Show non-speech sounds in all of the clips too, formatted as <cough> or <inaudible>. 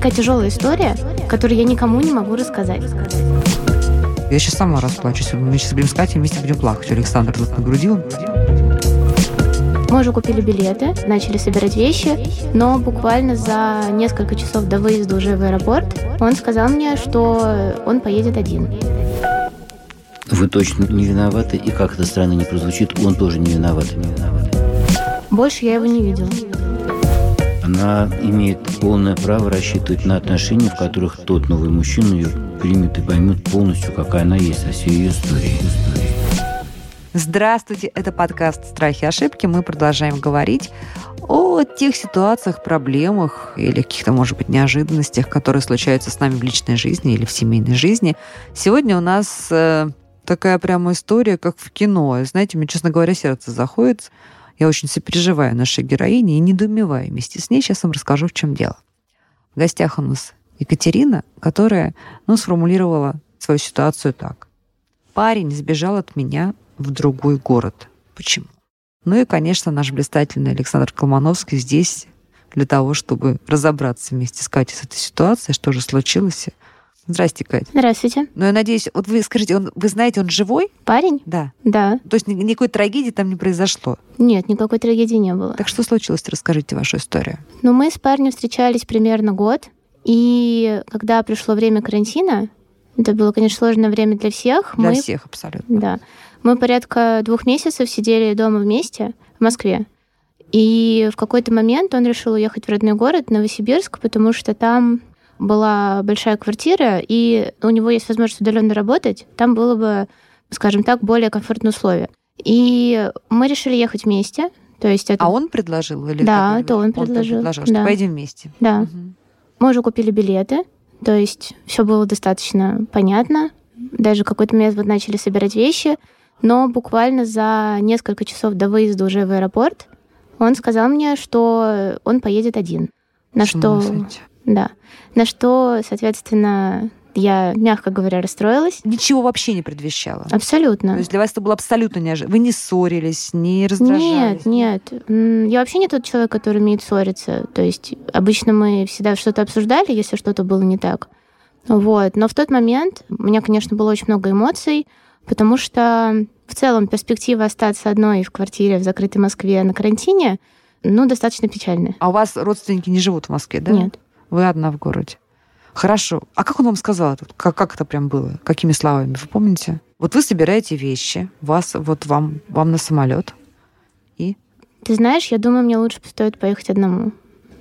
Такая тяжелая история, которую я никому не могу рассказать. Я сейчас сама расплачусь. Мы сейчас будем с Катей вместе будем плакать. Александр тут нагрудил. Мы уже купили билеты, начали собирать вещи, но буквально за несколько часов до выезда уже в аэропорт он сказал мне, что он поедет один. Вы точно не виноваты, и как это странно не прозвучит, он тоже не виноват. Не виноват. Больше я его не видела. Она имеет полное право рассчитывать на отношения, в которых тот новый мужчина ее примет и поймет полностью, какая она есть, со всей ее историей. Здравствуйте, это подкаст «Страхи и ошибки». Мы продолжаем говорить о тех ситуациях, проблемах или каких-то, может быть, неожиданностях, которые случаются с нами в личной жизни или в семейной жизни. Сегодня у нас э, такая прямо история, как в кино. Знаете, мне, честно говоря, сердце заходит. Я очень сопереживаю нашей героине и недоумеваю вместе с ней. Сейчас вам расскажу, в чем дело. В гостях у нас Екатерина, которая ну, сформулировала свою ситуацию так. Парень сбежал от меня в другой город. Почему? Ну и, конечно, наш блистательный Александр Колмановский здесь для того, чтобы разобраться вместе с Катей с этой ситуацией, что же случилось. Здрасте, Катя. Здравствуйте. Ну, я надеюсь, вот вы скажите, он, вы знаете, он живой? Парень? Да. Да. То есть никакой трагедии там не произошло? Нет, никакой трагедии не было. Так что случилось? Расскажите вашу историю. Ну, мы с парнем встречались примерно год, и когда пришло время карантина, это было, конечно, сложное время для всех. Для мы... всех абсолютно. Да. Мы порядка двух месяцев сидели дома вместе в Москве. И в какой-то момент он решил уехать в родной город, Новосибирск, потому что там была большая квартира, и у него есть возможность удаленно работать, там было бы, скажем так, более комфортные условия. И мы решили ехать вместе. То есть это... А он предложил? Или да, это он предложил. Он предложил, что да. поедем вместе. Да. Угу. Мы уже купили билеты, то есть все было достаточно понятно. Даже какой-то момент вот начали собирать вещи, но буквально за несколько часов до выезда уже в аэропорт он сказал мне, что он поедет один. На что, да, на что, соответственно, я, мягко говоря, расстроилась. Ничего вообще не предвещало? Абсолютно. То есть для вас это было абсолютно неожиданно? Вы не ссорились, не раздражались? Нет, нет. Я вообще не тот человек, который умеет ссориться. То есть обычно мы всегда что-то обсуждали, если что-то было не так. Вот. Но в тот момент у меня, конечно, было очень много эмоций, потому что в целом перспектива остаться одной в квартире в закрытой Москве на карантине, ну, достаточно печальная. А у вас родственники не живут в Москве, да? Нет. Вы одна в городе. Хорошо. А как он вам сказал это? Как, как это прям было? Какими словами? Вы помните? Вот вы собираете вещи, вас вот вам, вам на самолет. И? Ты знаешь, я думаю, мне лучше стоит поехать одному.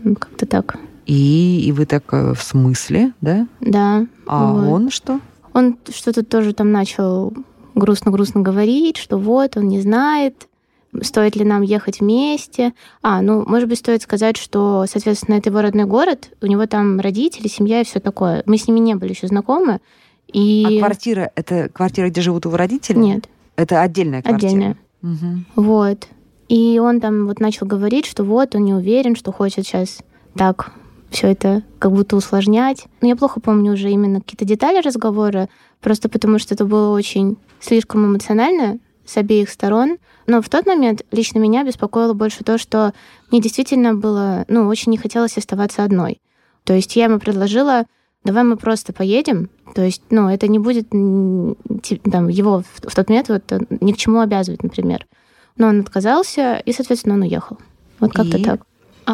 Как-то так. И, и вы так в смысле, да? Да. А вот. он что? Он что-то тоже там начал грустно-грустно говорить, что вот, он не знает, стоит ли нам ехать вместе. А, ну, может быть, стоит сказать, что, соответственно, это его родной город, у него там родители, семья и все такое. Мы с ними не были еще знакомы. И... А квартира это квартира, где живут его родители? Нет. Это отдельная квартира. Отдельная. Угу. Вот. И он там вот начал говорить, что вот он не уверен, что хочет сейчас так все это как будто усложнять. Но я плохо помню уже именно какие-то детали разговора, просто потому что это было очень слишком эмоционально с обеих сторон. Но в тот момент лично меня беспокоило больше то, что мне действительно было, ну, очень не хотелось оставаться одной. То есть я ему предложила, давай мы просто поедем. То есть, ну, это не будет там, его в тот момент вот, ни к чему обязывать, например. Но он отказался, и, соответственно, он уехал. Вот как-то и? так.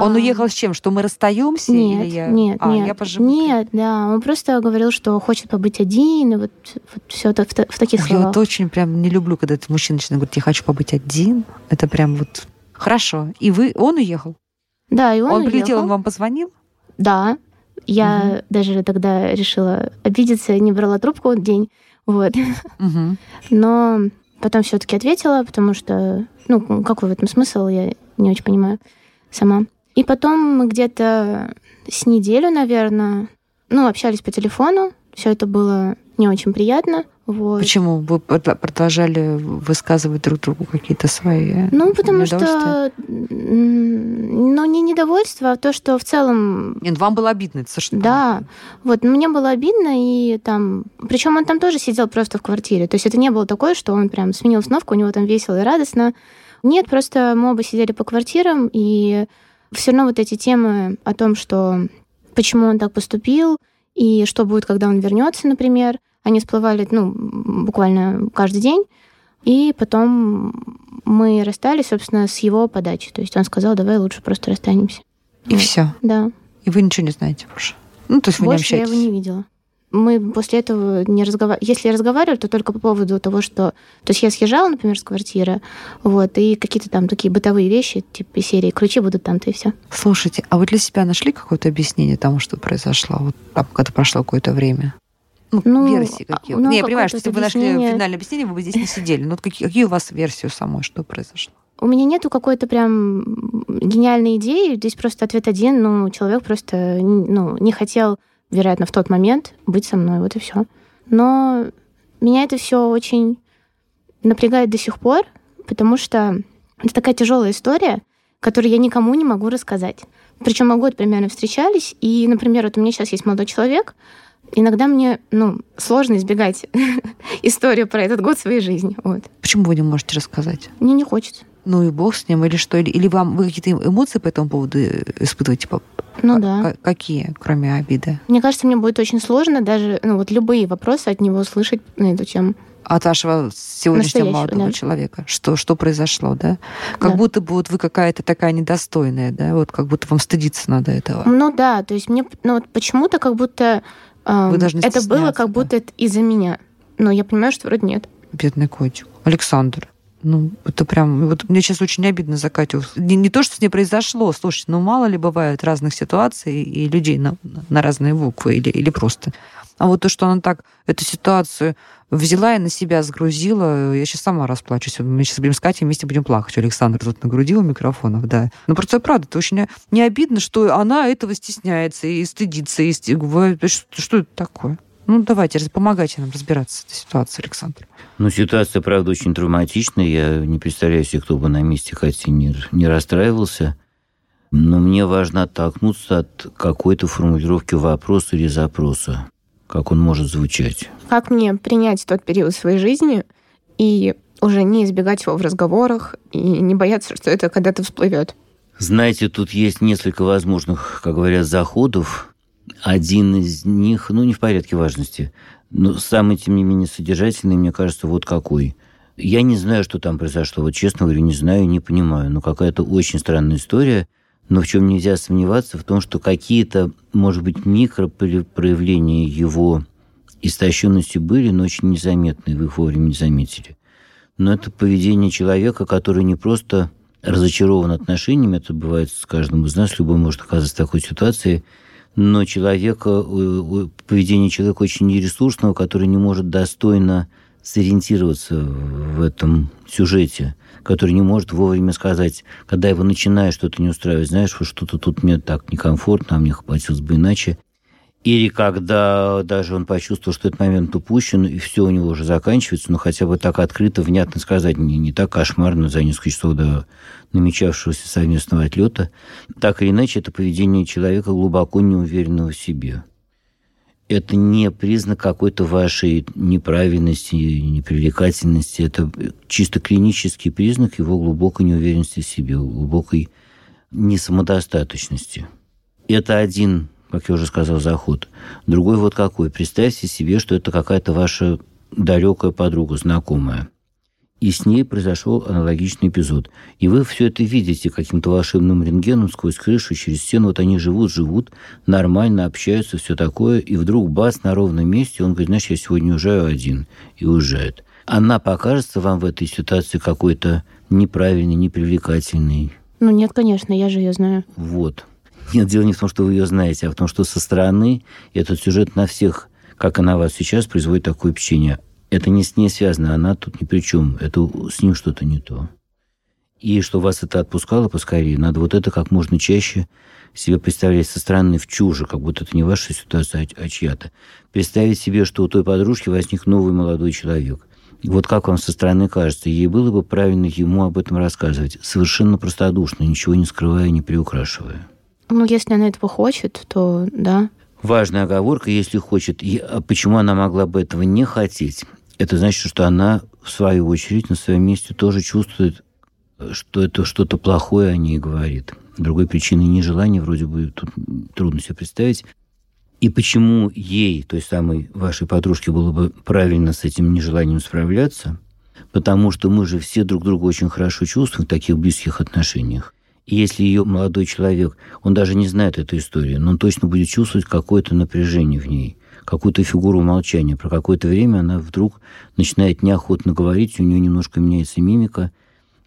Он а... уехал с чем? Что мы расстаемся? Нет, или я... нет, а, нет. Я поживу. Нет, да. Он просто говорил, что хочет побыть один, и вот, вот все это в, в таких я словах. Я вот очень прям не люблю, когда этот мужчина начинает говорить, я хочу побыть один. Это прям вот хорошо. И вы, он уехал? Да, и он Он уехал. прилетел, он вам позвонил? Да. Я угу. даже тогда решила обидеться, не брала трубку день. Вот. Угу. Но потом все-таки ответила, потому что, ну, какой в этом смысл, я не очень понимаю сама. И потом мы где-то с неделю, наверное, ну, общались по телефону. Все это было не очень приятно. Вот. Почему вы продолжали высказывать друг другу какие-то свои Ну, потому что, ну, не недовольство, а то, что в целом... Нет, вам было обидно, это совершенно Да, вот, мне было обидно, и там... Причем он там тоже сидел просто в квартире, то есть это не было такое, что он прям сменил сновку, у него там весело и радостно. Нет, просто мы оба сидели по квартирам, и все равно вот эти темы о том, что почему он так поступил, и что будет, когда он вернется, например. Они всплывали, ну, буквально каждый день. И потом мы расстались, собственно, с его подачи. То есть он сказал, давай лучше просто расстанемся. И вот. все? Да. И вы ничего не знаете больше? Ну, то есть вы больше не общаетесь? я его не видела мы после этого не разговаривали. Если разговаривали, то только по поводу того, что... То есть я съезжала, например, с квартиры, вот, и какие-то там такие бытовые вещи, типа серии «Ключи будут там-то» и все. Слушайте, а вы для себя нашли какое-то объяснение тому, что произошло, вот там, когда прошло какое-то время? Ну, ну версии какие? Ну, не, я понимаю, что если бы вы нашли финальное объяснение, вы бы здесь не сидели. Но какие, какие у вас версии самой, что произошло? У меня нету какой-то прям гениальной идеи. Здесь просто ответ один. Ну, человек просто ну, не хотел вероятно, в тот момент быть со мной, вот и все. Но меня это все очень напрягает до сих пор, потому что это такая тяжелая история, которую я никому не могу рассказать. Причем мы год примерно встречались, и, например, вот у меня сейчас есть молодой человек, иногда мне ну, сложно избегать <laughs> историю про этот год своей жизни. Вот. Почему вы не можете рассказать? Мне не хочется. Ну и бог с ним, или что? Или, или вам вы какие-то эмоции по этому поводу испытываете? Типа, ну да. Какие, кроме обиды? Мне кажется, мне будет очень сложно даже ну, вот любые вопросы от него услышать на эту тему. От вашего сегодняшнего молодого да. человека. Что, что произошло, да? Как да. будто бы вот вы какая-то такая недостойная, да? Вот как будто вам стыдиться надо этого. Ну да, то есть мне ну, вот почему-то как будто э, вы это было как да? будто из-за меня. Но я понимаю, что вроде нет. Бедный котик. Александр. Ну, это прям... Вот мне сейчас очень обидно за Катю. Не, не то, что с ней произошло. Слушайте, ну, мало ли бывает разных ситуаций и людей на, на разные буквы или, или просто. А вот то, что она так эту ситуацию взяла и на себя сгрузила, я сейчас сама расплачусь. Мы сейчас будем с Катей вместе будем плакать. Александр тут нагрудил микрофонов, да. Но просто правда, это очень не обидно, что она этого стесняется и стыдится. И что, что это такое? Ну, давайте, помогайте нам разбираться с этой ситуацией, Александр. Ну, ситуация, правда, очень травматичная. Я не представляю себе, кто бы на месте Кати не, не расстраивался. Но мне важно оттолкнуться от какой-то формулировки вопроса или запроса. Как он может звучать. Как мне принять тот период своей жизни и уже не избегать его в разговорах и не бояться, что это когда-то всплывет? Знаете, тут есть несколько возможных, как говорят, заходов. Один из них, ну, не в порядке важности, но самый, тем не менее, содержательный, мне кажется, вот какой. Я не знаю, что там произошло. Вот честно говорю, не знаю, не понимаю. Но какая-то очень странная история. Но в чем нельзя сомневаться, в том, что какие-то, может быть, микропроявления его истощенности были, но очень незаметные, вы их вовремя не заметили. Но это поведение человека, который не просто разочарован отношениями, это бывает с каждым из нас, любой может оказаться в такой ситуации – но человека, поведение человека очень нересурсного, который не может достойно сориентироваться в этом сюжете, который не может вовремя сказать, когда его начинает что-то не устраивать, знаешь, что-то тут мне так некомфортно, а мне хотелось бы иначе. Или когда даже он почувствовал, что этот момент упущен, и все у него уже заканчивается, но хотя бы так открыто, внятно сказать, не, не так кошмарно за несколько часов до намечавшегося совместного отлета, так или иначе, это поведение человека глубоко неуверенного в себе. Это не признак какой-то вашей неправильности, непривлекательности. Это чисто клинический признак его глубокой неуверенности в себе, глубокой несамодостаточности. Это один как я уже сказал, заход. Другой вот какой. Представьте себе, что это какая-то ваша далекая подруга, знакомая. И с ней произошел аналогичный эпизод. И вы все это видите каким-то волшебным рентгеном сквозь крышу, через стену. Вот они живут, живут, нормально общаются, все такое. И вдруг бац, на ровном месте, он говорит, знаешь, я сегодня уезжаю один. И уезжает. Она покажется вам в этой ситуации какой-то неправильной, непривлекательной? Ну нет, конечно, я же ее знаю. Вот. Нет, дело не в том, что вы ее знаете, а в том, что со стороны этот сюжет на всех, как и на вас сейчас, производит такое впечатление. Это не с ней связано, она тут ни при чем. Это с ним что-то не то. И что вас это отпускало поскорее, надо вот это как можно чаще себе представлять со стороны в чуже, как будто это не ваша ситуация, а, а чья-то. Представить себе, что у той подружки возник новый молодой человек. Вот как вам со стороны кажется, ей было бы правильно ему об этом рассказывать, совершенно простодушно, ничего не скрывая, не приукрашивая. Ну, если она этого хочет, то да. Важная оговорка, если хочет. И, а почему она могла бы этого не хотеть? Это значит, что она, в свою очередь, на своем месте тоже чувствует, что это что-то плохое о ней говорит. Другой причины нежелания вроде бы тут трудно себе представить. И почему ей, той самой вашей подружке, было бы правильно с этим нежеланием справляться? Потому что мы же все друг друга очень хорошо чувствуем в таких близких отношениях. И если ее молодой человек, он даже не знает эту историю, но он точно будет чувствовать какое-то напряжение в ней, какую-то фигуру молчания. Про какое-то время она вдруг начинает неохотно говорить, у нее немножко меняется мимика,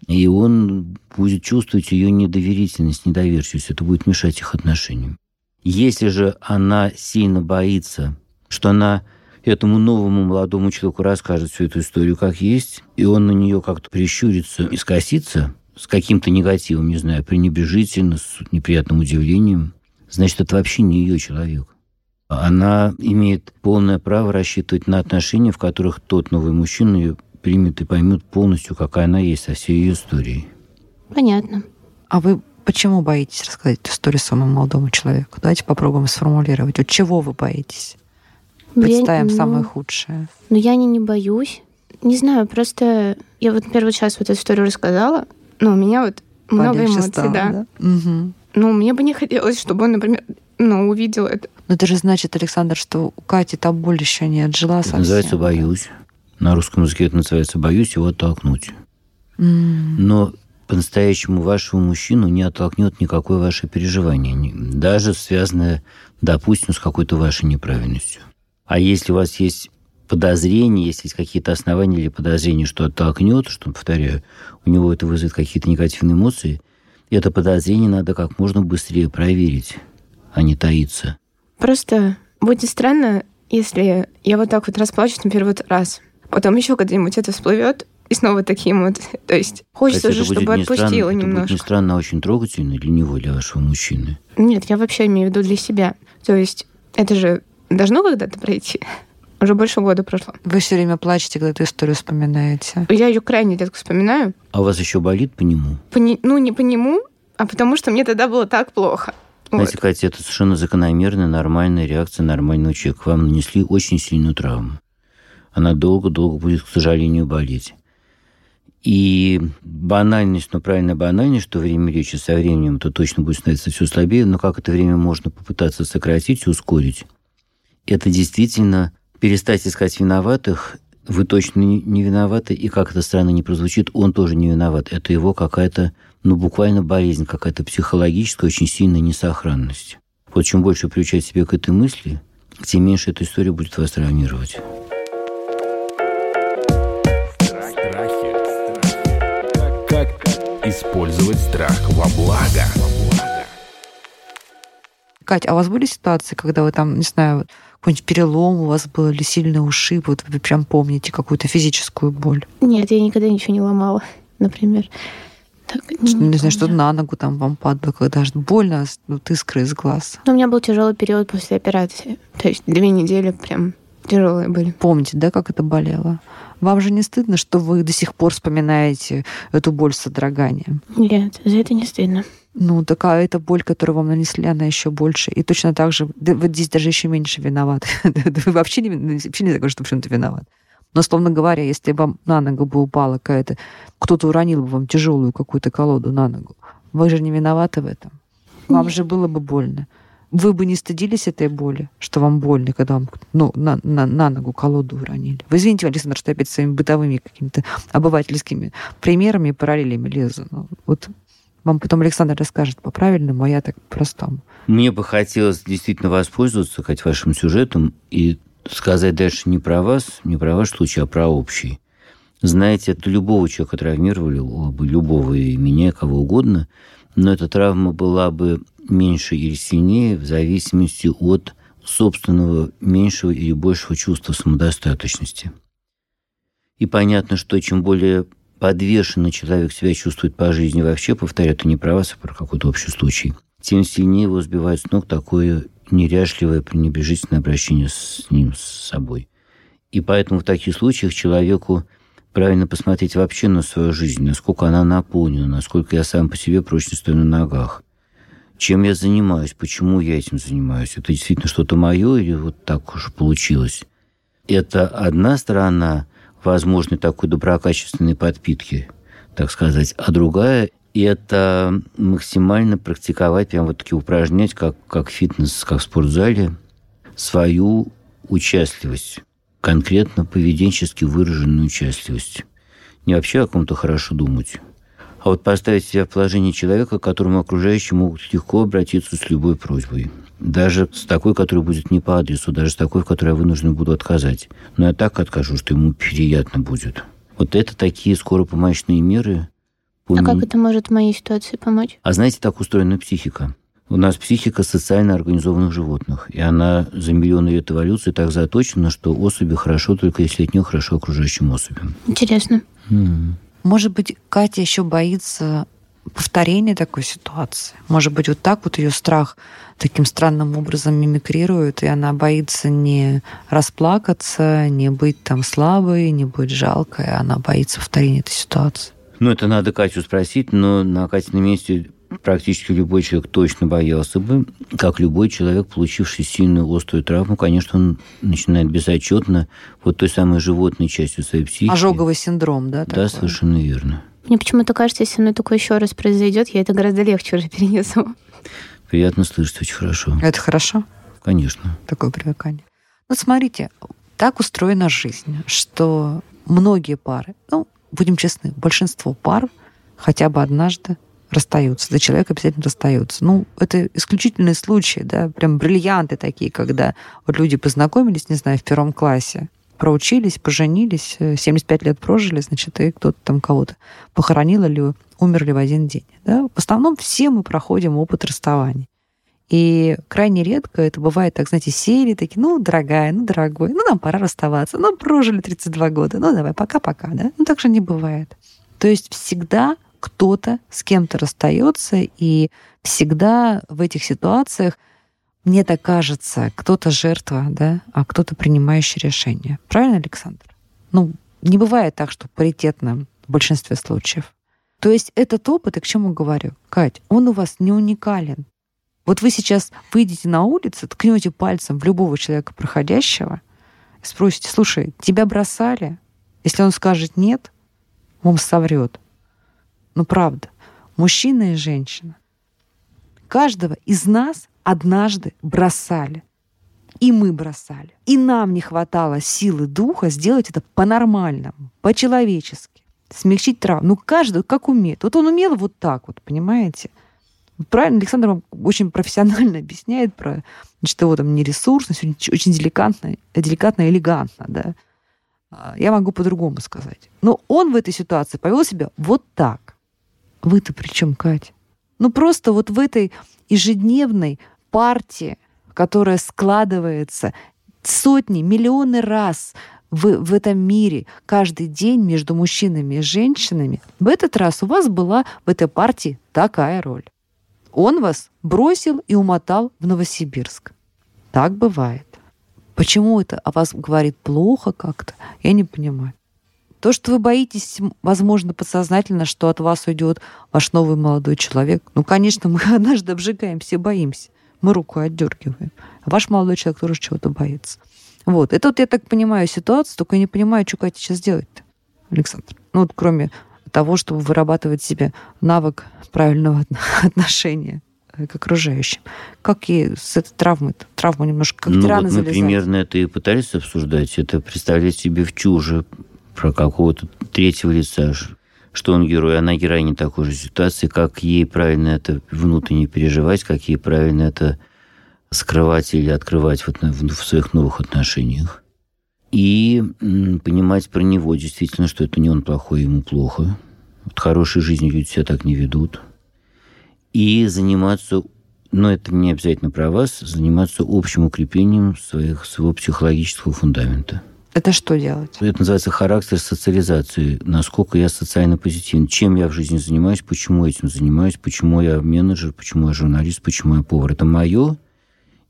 и он будет чувствовать ее недоверительность, недоверчивость. Это будет мешать их отношениям. Если же она сильно боится, что она этому новому молодому человеку расскажет всю эту историю как есть, и он на нее как-то прищурится и скосится с каким-то негативом, не знаю, пренебрежительно, с неприятным удивлением, значит, это вообще не ее человек. Она имеет полное право рассчитывать на отношения, в которых тот новый мужчина ее примет и поймет полностью, какая она есть со всей ее историей. Понятно. А вы почему боитесь рассказать эту историю самому молодому человеку? Давайте попробуем сформулировать. Вот чего вы боитесь? Представим я, ну, самое худшее. Ну, я не, не боюсь. Не знаю, просто я вот, например, вот сейчас вот эту историю рассказала, но у меня вот много эмоций, стало, да. да? Угу. Ну, мне бы не хотелось, чтобы он, например, ну, увидел это. Но это же значит, Александр, что у Кати та боль еще не отжила совсем. называется «боюсь». На русском языке это называется «боюсь его оттолкнуть». Mm. Но по-настоящему вашего мужчину не оттолкнет никакое ваше переживание, даже связанное, допустим, с какой-то вашей неправильностью. А если у вас есть подозрения, если есть какие-то основания или подозрения, что оттолкнет, что, повторяю, у него это вызовет какие-то негативные эмоции, это подозрение надо как можно быстрее проверить, а не таиться. Просто будет странно, если я вот так вот расплачусь, например, вот раз. Потом еще когда-нибудь это всплывет, и снова такие эмоции. <laughs> То есть хочется Кстати, уже, чтобы отпустила странно, немножко. Это будет не странно, а очень трогательно для него, для вашего мужчины. Нет, я вообще имею в виду для себя. То есть это же должно когда-то пройти. Уже больше года прошло. Вы все время плачете, когда эту историю вспоминаете. Я ее крайне редко вспоминаю. А у вас еще болит по нему? По не, ну, не по нему, а потому что мне тогда было так плохо. Знаете, вот. Катя, это совершенно закономерная, нормальная реакция нормального человека. Вам нанесли очень сильную травму. Она долго-долго будет, к сожалению, болеть. И банальность, но правильно банальность, что время речи со временем это точно будет становиться все слабее, но как это время можно попытаться сократить и ускорить? Это действительно перестать искать виноватых, вы точно не виноваты, и как это странно не прозвучит, он тоже не виноват. Это его какая-то, ну, буквально болезнь, какая-то психологическая, очень сильная несохранность. Вот чем больше приучать себя к этой мысли, тем меньше эта история будет вас травмировать. Как использовать страх во благо? Кать, а у вас были ситуации, когда вы там, не знаю, какой-нибудь перелом у вас был или сильный ушиб, вот вы прям помните какую-то физическую боль? Нет, я никогда ничего не ломала, например. Так, не, не знаю, что на ногу там вам падало, когда же больно, вот искры из глаз. Но у меня был тяжелый период после операции. То есть две недели прям тяжелые были. Помните, да, как это болело? Вам же не стыдно, что вы до сих пор вспоминаете эту боль с содроганием? Нет, за это не стыдно. Ну, такая эта боль, которую вам нанесли, она еще больше. И точно так же, да, вот здесь даже еще меньше виноват. <laughs> вы вообще не, вообще не закажете, что в чем-то виноват. Но, словно говоря, если вам на ногу бы упала какая-то... Кто-то уронил бы вам тяжелую какую-то колоду на ногу, вы же не виноваты в этом. Вам же было бы больно. Вы бы не стыдились этой боли, что вам больно, когда вам ну, на, на, на ногу колоду уронили. Вы извините, Александр, что я опять своими бытовыми какими-то обывательскими примерами и параллелями лезу. Но вот вам потом Александр расскажет по-правильному, а я так простому. Мне бы хотелось действительно воспользоваться хоть вашим сюжетом и сказать дальше не про вас, не про ваш случай, а про общий. Знаете, это любого человека травмировали, бы любого и меня, кого угодно, но эта травма была бы меньше или сильнее в зависимости от собственного меньшего или большего чувства самодостаточности. И понятно, что чем более подвешенный человек себя чувствует по жизни вообще, повторяю, это не про вас, а про какой-то общий случай, тем сильнее его сбивает с ног такое неряшливое, пренебрежительное обращение с ним, с собой. И поэтому в таких случаях человеку правильно посмотреть вообще на свою жизнь, насколько она наполнена, насколько я сам по себе прочно стою на ногах. Чем я занимаюсь, почему я этим занимаюсь. Это действительно что-то мое или вот так уж получилось. Это одна сторона – возможной такой доброкачественной подпитки, так сказать, а другая – это максимально практиковать, прям вот таки упражнять, как, как фитнес, как в спортзале, свою участливость, конкретно поведенчески выраженную участливость. Не вообще о ком-то хорошо думать, а вот поставить себя в положение человека, к которому окружающие могут легко обратиться с любой просьбой. Даже с такой, которая будет не по адресу, даже с такой, в которой я вынужден буду отказать. Но я так откажу, что ему приятно будет. Вот это такие скоропомощные меры. А как это может в моей ситуации помочь? А знаете, так устроена психика. У нас психика социально организованных животных, и она за миллионы лет эволюции так заточена, что особи хорошо только если от нее хорошо окружающим особям. Интересно. М. Может быть, Катя еще боится повторения такой ситуации. Может быть, вот так вот ее страх таким странным образом мимикрирует, и она боится не расплакаться, не быть там слабой, не быть жалкой, а она боится повторения этой ситуации. Ну, это надо Катю спросить, но на Катином месте практически любой человек точно боялся бы, как любой человек, получивший сильную острую травму, конечно, он начинает безотчетно вот той самой животной частью своей психики. Ожоговый синдром, да? Да, такой? совершенно верно. Мне почему-то кажется, если со мной такое еще раз произойдет, я это гораздо легче уже перенесу. Приятно слышать, очень хорошо. Это хорошо, Конечно. такое привыкание. Ну, смотрите, так устроена жизнь, что многие пары, ну, будем честны, большинство пар хотя бы однажды расстаются. Да, человек обязательно расстается. Ну, это исключительные случаи, да, прям бриллианты такие, когда вот люди познакомились, не знаю, в первом классе, проучились, поженились, э, 75 лет прожили, значит, и кто-то там кого-то похоронил или умерли в один день. Да? В основном все мы проходим опыт расставаний. И крайне редко это бывает так, знаете, сели такие, ну, дорогая, ну, дорогой, ну, нам пора расставаться, ну, прожили 32 года, ну, давай, пока-пока, да? Ну, так же не бывает. То есть всегда кто-то с кем-то расстается, и всегда в этих ситуациях, мне так кажется, кто-то жертва, да, а кто-то принимающий решение. Правильно, Александр? Ну, не бывает так, что паритетно в большинстве случаев. То есть этот опыт, и к чему говорю, Кать, он у вас не уникален. Вот вы сейчас выйдете на улицу, ткнете пальцем в любого человека проходящего спросите, слушай, тебя бросали? Если он скажет нет, он соврет. Ну, правда. Мужчина и женщина. Каждого из нас однажды бросали. И мы бросали. И нам не хватало силы духа сделать это по-нормальному, по-человечески. Смягчить травму. Ну, каждый как умеет. Вот он умел вот так вот, понимаете? Правильно, Александр вам очень профессионально <laughs> объясняет про что его там нересурсность, очень, деликатно, деликатно, элегантно, да. А, Я могу по-другому сказать. Но он в этой ситуации повел себя вот так. Вы-то при чем, Катя? Ну просто вот в этой ежедневной партии, которая складывается сотни, миллионы раз в, в этом мире каждый день между мужчинами и женщинами, в этот раз у вас была в этой партии такая роль. Он вас бросил и умотал в Новосибирск. Так бывает. Почему это о вас говорит плохо как-то, я не понимаю. То, что вы боитесь, возможно, подсознательно, что от вас уйдет ваш новый молодой человек. Ну, конечно, мы <laughs> однажды обжигаем, все боимся. Мы руку отдергиваем. А ваш молодой человек тоже чего-то боится. Вот. Это вот я так понимаю ситуацию, только я не понимаю, что Катя сейчас делать-то, Александр. Ну, вот кроме того, чтобы вырабатывать себе навык правильного <laughs> отношения э, к окружающим. Как ей с этой травмой, травму немножко как ну, тираны вот мы залезать? примерно это и пытались обсуждать. Это представлять себе в чуже про какого-то третьего лица, что он герой, она героиня такой же ситуации, как ей правильно это внутренне переживать, как ей правильно это скрывать или открывать в, отно- в своих новых отношениях. И понимать про него действительно, что это не он плохой, ему плохо. Вот хорошей жизнью люди себя так не ведут. И заниматься, но это не обязательно про вас, заниматься общим укреплением своих, своего психологического фундамента. Это что делать? Это называется характер социализации. Насколько я социально позитивен. Чем я в жизни занимаюсь, почему этим занимаюсь, почему я менеджер, почему я журналист, почему я повар. Это мое?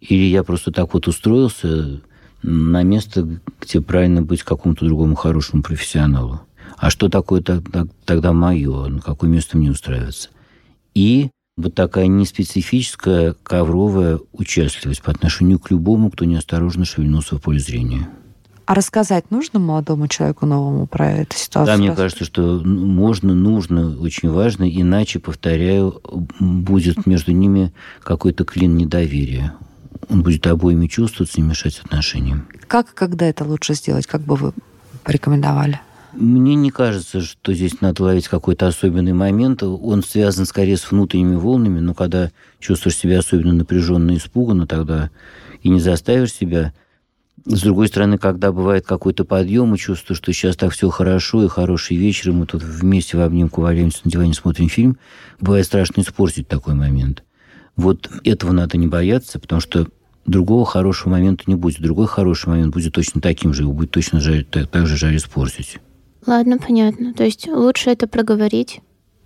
Или я просто так вот устроился на место, где правильно быть какому-то другому хорошему профессионалу? А что такое тогда, мое? На какое место мне устраиваться? И вот такая неспецифическая ковровая участливость по отношению к любому, кто неосторожно шевельнулся в поле зрения. А рассказать нужно молодому человеку новому про эту ситуацию? Да, мне кажется, что можно, нужно, очень важно, иначе, повторяю, будет между ними какой-то клин недоверия. Он будет обоими чувствоваться и мешать отношениям. Как и когда это лучше сделать? Как бы вы порекомендовали? Мне не кажется, что здесь надо ловить какой-то особенный момент. Он связан скорее с внутренними волнами, но когда чувствуешь себя особенно напряженно и испуганно, тогда и не заставишь себя с другой стороны, когда бывает какой-то подъем, и чувствую, что сейчас так все хорошо, и хороший вечер, и мы тут вместе в обнимку валяемся на диване, смотрим фильм, бывает страшно испортить такой момент. Вот этого надо не бояться, потому что другого хорошего момента не будет. Другой хороший момент будет точно таким же, его будет точно жаль, так, так же жаль испортить. Ладно, понятно. То есть лучше это проговорить,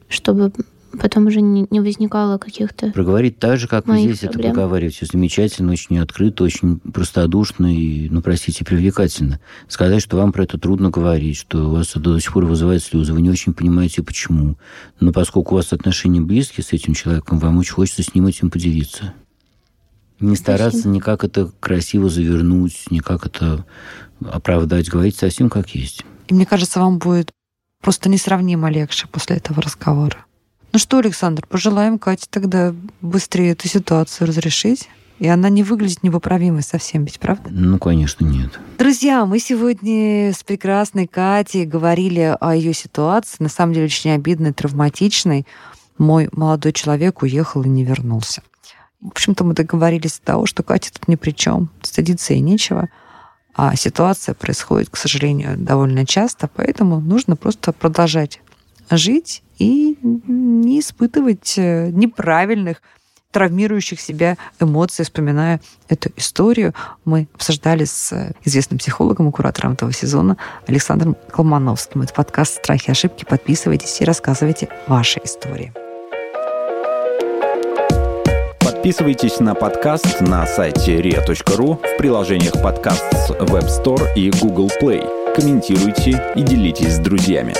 чтобы потом уже не, не возникало каких-то Проговорить так же, как вы здесь проблем. это проговариваете. Замечательно, очень открыто, очень простодушно и, ну, простите, привлекательно. Сказать, что вам про это трудно говорить, что у вас это до сих пор вызывает слезы, вы не очень понимаете, почему. Но поскольку у вас отношения близкие с этим человеком, вам очень хочется с ним этим поделиться. Не стараться Спасибо. никак это красиво завернуть, никак это оправдать, говорить совсем как есть. И мне кажется, вам будет просто несравнимо легче после этого разговора. Ну что, Александр, пожелаем Кате тогда быстрее эту ситуацию разрешить. И она не выглядит непоправимой совсем, ведь правда? Ну, конечно, нет. Друзья, мы сегодня с прекрасной Катей говорили о ее ситуации, на самом деле очень обидной, травматичной. Мой молодой человек уехал и не вернулся. В общем-то, мы договорились до того, что Катя тут ни при чем, стыдиться и нечего. А ситуация происходит, к сожалению, довольно часто, поэтому нужно просто продолжать жить и не испытывать э, неправильных травмирующих себя эмоций, вспоминая эту историю. Мы обсуждали с э, известным психологом и куратором этого сезона Александром Колмановским. Это подкаст «Страхи и ошибки». Подписывайтесь и рассказывайте ваши истории. Подписывайтесь на подкаст на сайте ria.ru в приложениях подкаст с Web Store и Google Play. Комментируйте и делитесь с друзьями.